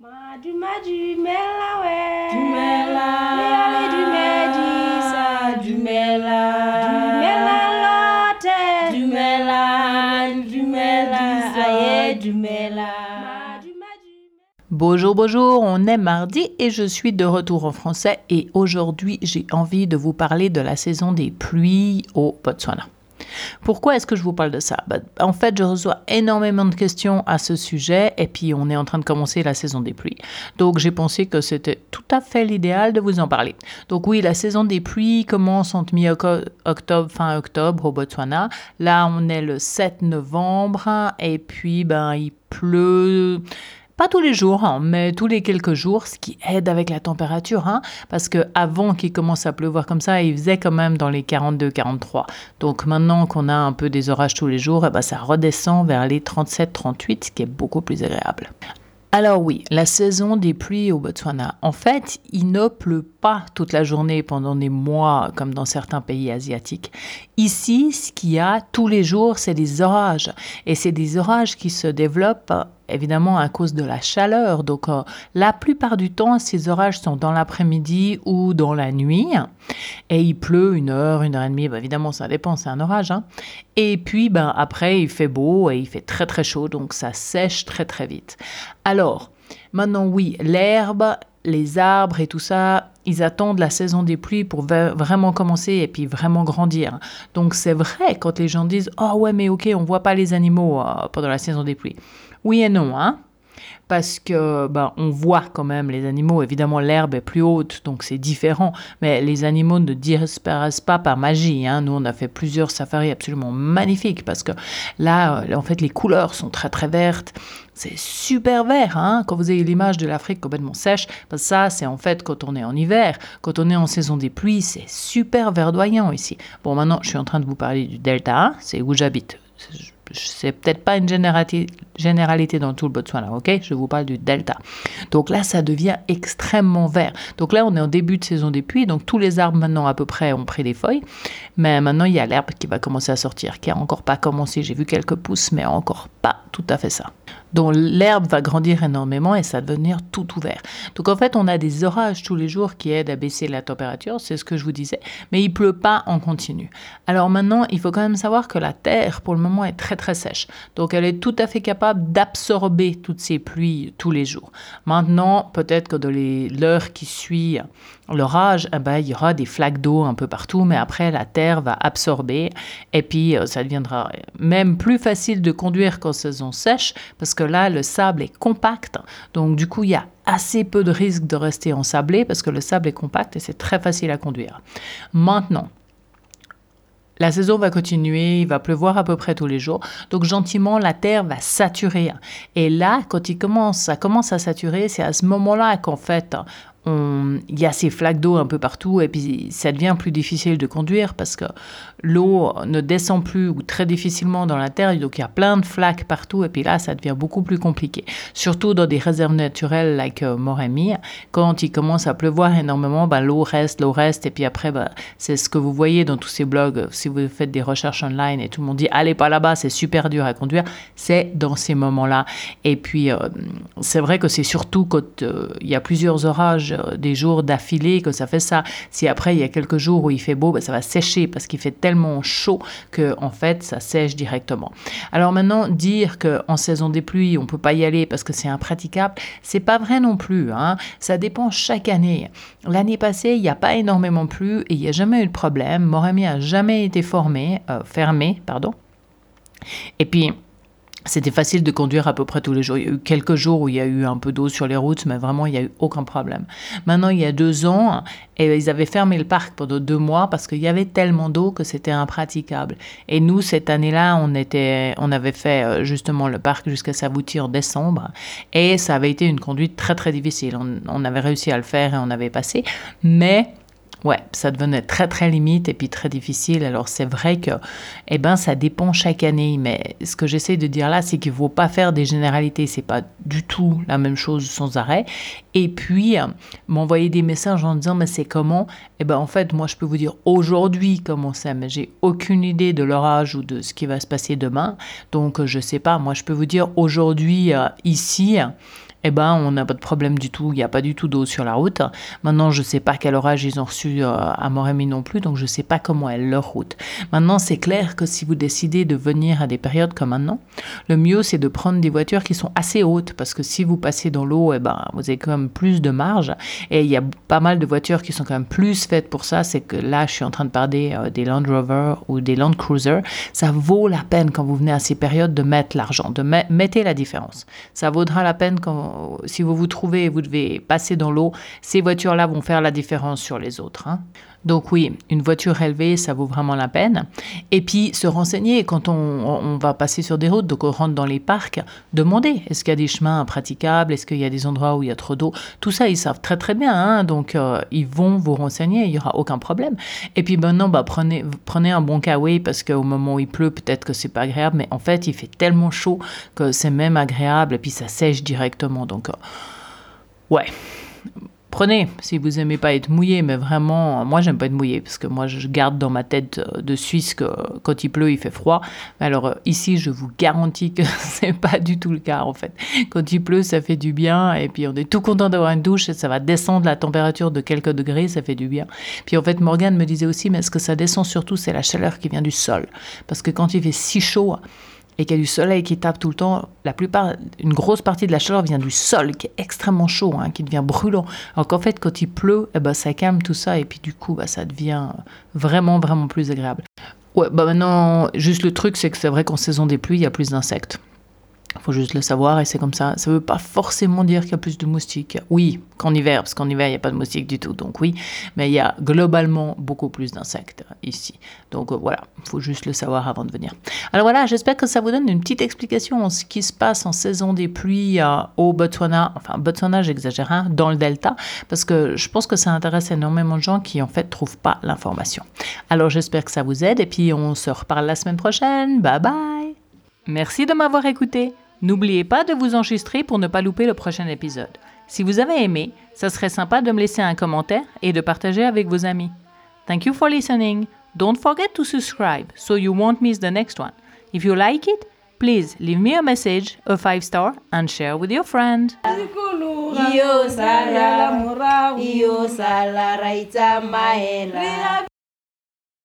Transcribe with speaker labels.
Speaker 1: Madu madu mela we Dumela Yale du medisa Dumela Dumela lote. Dumela Dumela Aye Dumela
Speaker 2: Bonjour, bonjour, on est mardi et je suis de retour en français et aujourd'hui j'ai envie de vous parler de la saison des pluies au Botswana. Pourquoi est-ce que je vous parle de ça? Bah, En fait, je reçois énormément de questions à ce sujet et puis on est en train de commencer la saison des pluies. Donc j'ai pensé que c'était tout à fait l'idéal de vous en parler. Donc oui, la saison des pluies commence entre mi-octobre, fin octobre au Botswana. Là, on est le 7 novembre et puis ben il pleut pas tous les jours, hein, mais tous les quelques jours, ce qui aide avec la température, hein, parce que avant qu'il commence à pleuvoir comme ça, il faisait quand même dans les 42-43. Donc maintenant qu'on a un peu des orages tous les jours, eh ben, ça redescend vers les 37-38, ce qui est beaucoup plus agréable. Alors oui, la saison des pluies au Botswana. En fait, il ne pleut pas toute la journée pendant des mois comme dans certains pays asiatiques. Ici, ce qu'il y a tous les jours, c'est des orages. Et c'est des orages qui se développent évidemment à cause de la chaleur. Donc euh, la plupart du temps, ces orages sont dans l'après-midi ou dans la nuit. Et il pleut une heure, une heure et demie. Bah, évidemment, ça dépend, c'est un orage. Hein. Et puis ben, après, il fait beau et il fait très très chaud. Donc ça sèche très très vite. Alors, maintenant oui, l'herbe les arbres et tout ça, ils attendent la saison des pluies pour vraiment commencer et puis vraiment grandir. Donc c'est vrai quand les gens disent "Oh ouais, mais OK, on voit pas les animaux euh, pendant la saison des pluies." Oui et non, hein parce que ben, on voit quand même les animaux. Évidemment, l'herbe est plus haute, donc c'est différent. Mais les animaux ne disparaissent pas par magie. Hein. Nous, on a fait plusieurs safaris absolument magnifiques parce que là, euh, en fait, les couleurs sont très très vertes. C'est super vert, hein quand vous avez l'image de l'Afrique complètement sèche. Ben, ça, c'est en fait quand on est en hiver. Quand on est en saison des pluies, c'est super verdoyant ici. Bon, maintenant, je suis en train de vous parler du delta. C'est où j'habite c'est peut-être pas une généralité dans tout le Botswana, ok? Je vous parle du delta. Donc là, ça devient extrêmement vert. Donc là, on est en début de saison des pluies, donc tous les arbres maintenant à peu près ont pris des feuilles, mais maintenant il y a l'herbe qui va commencer à sortir, qui a encore pas commencé. J'ai vu quelques pousses, mais encore pas tout à fait ça dont l'herbe va grandir énormément et ça va devenir tout ouvert. Donc en fait, on a des orages tous les jours qui aident à baisser la température, c'est ce que je vous disais, mais il pleut pas en continu. Alors maintenant, il faut quand même savoir que la terre, pour le moment, est très très sèche. Donc elle est tout à fait capable d'absorber toutes ces pluies tous les jours. Maintenant, peut-être que dans l'heure qui suit l'orage, eh ben, il y aura des flaques d'eau un peu partout, mais après, la terre va absorber et puis euh, ça deviendra même plus facile de conduire qu'en saison sèche parce que là, le sable est compact. Donc, du coup, il y a assez peu de risque de rester ensablé parce que le sable est compact et c'est très facile à conduire. Maintenant, la saison va continuer, il va pleuvoir à peu près tous les jours. Donc gentiment, la terre va saturer. Et là, quand il commence, ça commence à saturer, c'est à ce moment-là qu'en fait, il y a ces flaques d'eau un peu partout et puis ça devient plus difficile de conduire parce que l'eau ne descend plus ou très difficilement dans la terre, donc il y a plein de flaques partout et puis là ça devient beaucoup plus compliqué. Surtout dans des réserves naturelles like euh, Moremi, quand il commence à pleuvoir énormément, ben, l'eau reste, l'eau reste et puis après ben, c'est ce que vous voyez dans tous ces blogs, si vous faites des recherches online et tout le monde dit allez pas là-bas, c'est super dur à conduire, c'est dans ces moments-là. Et puis euh, c'est vrai que c'est surtout quand euh, il y a plusieurs orages euh, des jours d'affilée que ça fait ça. Si après il y a quelques jours où il fait beau, ben, ça va sécher parce qu'il fait tellement chaud que en fait ça sèche directement. Alors maintenant dire que en saison des pluies on peut pas y aller parce que c'est impraticable, c'est pas vrai non plus. Hein. Ça dépend chaque année. L'année passée il n'y a pas énormément plu et il n'y a jamais eu de problème. Moremi a jamais été formé, euh, fermé, pardon. Et puis c'était facile de conduire à peu près tous les jours. Il y a eu quelques jours où il y a eu un peu d'eau sur les routes, mais vraiment, il n'y a eu aucun problème. Maintenant, il y a deux ans, et ils avaient fermé le parc pendant deux mois parce qu'il y avait tellement d'eau que c'était impraticable. Et nous, cette année-là, on, avait fait euh, justement le parc jusqu'à Savouti en décembre, et ça avait été une conduite très, très difficile. On, on avait réussi à le faire et on avait passé, mais Ouais, ça devenait très très limite et puis très difficile. Alors c'est vrai que, eh ben, ça dépend chaque année. Mais ce que j'essaie de dire là, c'est qu'il ne faut pas faire des généralités. C'est pas du tout la même chose sans arrêt. Et puis euh, m'envoyer des messages en disant mais c'est comment? Eh ben en fait, moi je peux vous dire aujourd'hui comment c'est, mais j'ai aucune idée de l'orage ou de ce qui va se passer demain. Donc je sais pas. Moi je peux vous dire aujourd'hui euh, ici eh ben, on n'a pas de problème du tout. Il n'y a pas du tout d'eau sur la route. Maintenant, je ne sais pas quel orage ils ont reçu euh, à Moremi non plus, donc je ne sais pas comment est leur route. Maintenant, c'est clair que si vous décidez de venir à des périodes comme maintenant, le mieux, c'est de prendre des voitures qui sont assez hautes, parce que si vous passez dans l'eau, eh ben, vous avez quand même plus de marge. Et il y a pas mal de voitures qui sont quand même plus faites pour ça. C'est que là, je suis en train de parler euh, des Land Rover ou des Land Cruiser. Ça vaut la peine quand vous venez à ces périodes de mettre l'argent, de mettre la différence. Ça vaudra la peine quand, si vous vous trouvez et vous devez passer dans l'eau, ces voitures-là vont faire la différence sur les autres. Hein. Donc oui, une voiture élevée, ça vaut vraiment la peine. Et puis se renseigner quand on, va passer sur des routes, donc on rentre dans les parcs, demander est-ce qu'il y a des chemins praticables, est-ce qu'il y a des endroits où il y a trop d'eau? Tout ça, ils savent très très bien, hein. donc euh, ils vont vous renseigner, il n'y aura aucun problème. Et puis maintenant, bah, prenez, prenez un bon kawaii parce qu'au moment où il pleut, peut-être que c'est pas agréable, mais en fait, il fait tellement chaud que c'est même agréable et puis ça sèche directement. Donc, euh, ouais prenez si vous aimez pas être mouillé, mais vraiment, moi j'aime pas être mouillé parce que moi je garde dans ma tête euh, de Suisse que quand il pleut il fait froid. Alors euh, ici je vous garantis que c'est pas du tout le cas en fait. Quand il pleut ça fait du bien et puis on est tout content d'avoir une douche et ça va descendre la température de quelques degrés, ça fait du bien. Puis en fait Morgane me disait aussi mais ce que ça descend surtout c'est la chaleur qui vient du sol parce que quand il fait si chaud et qu'il y a du soleil qui tape tout le temps, la plupart, une grosse partie de la chaleur vient du sol qui est extrêmement chaud, hein, qui devient brûlant. Alors qu'en fait, quand il pleut, eh ben, ça calme tout ça et puis du coup, bah, ça devient vraiment, vraiment plus agréable. Ouais, bah maintenant, juste le truc, c'est que c'est vrai qu'en saison des pluies, il y a plus d'insectes. Il faut juste le savoir et c'est comme ça. Ça ne veut pas forcément dire qu'il y a plus de moustiques. Oui, qu'en hiver, parce qu'en hiver, il n'y a pas de moustiques du tout. Donc oui, mais il y a globalement beaucoup plus d'insectes ici. Donc euh, voilà, il faut juste le savoir avant de venir. Alors voilà, j'espère que ça vous donne une petite explication en ce qui se passe en saison des pluies euh, au Botswana. Enfin, Botswana, j'exagère, hein, dans le delta, parce que je pense que ça intéresse énormément de gens qui en fait trouvent pas l'information. Alors j'espère que ça vous aide et puis on se reparle la semaine prochaine. Bye bye Merci de m'avoir écouté. N'oubliez pas de vous enregistrer pour ne pas louper le prochain épisode. Si vous avez aimé, ça serait sympa de me laisser un commentaire et de partager avec vos amis. Thank you for listening. Don't forget to subscribe so you won't miss the next one. If you like it, please leave me a message, a five star, and share with your friend.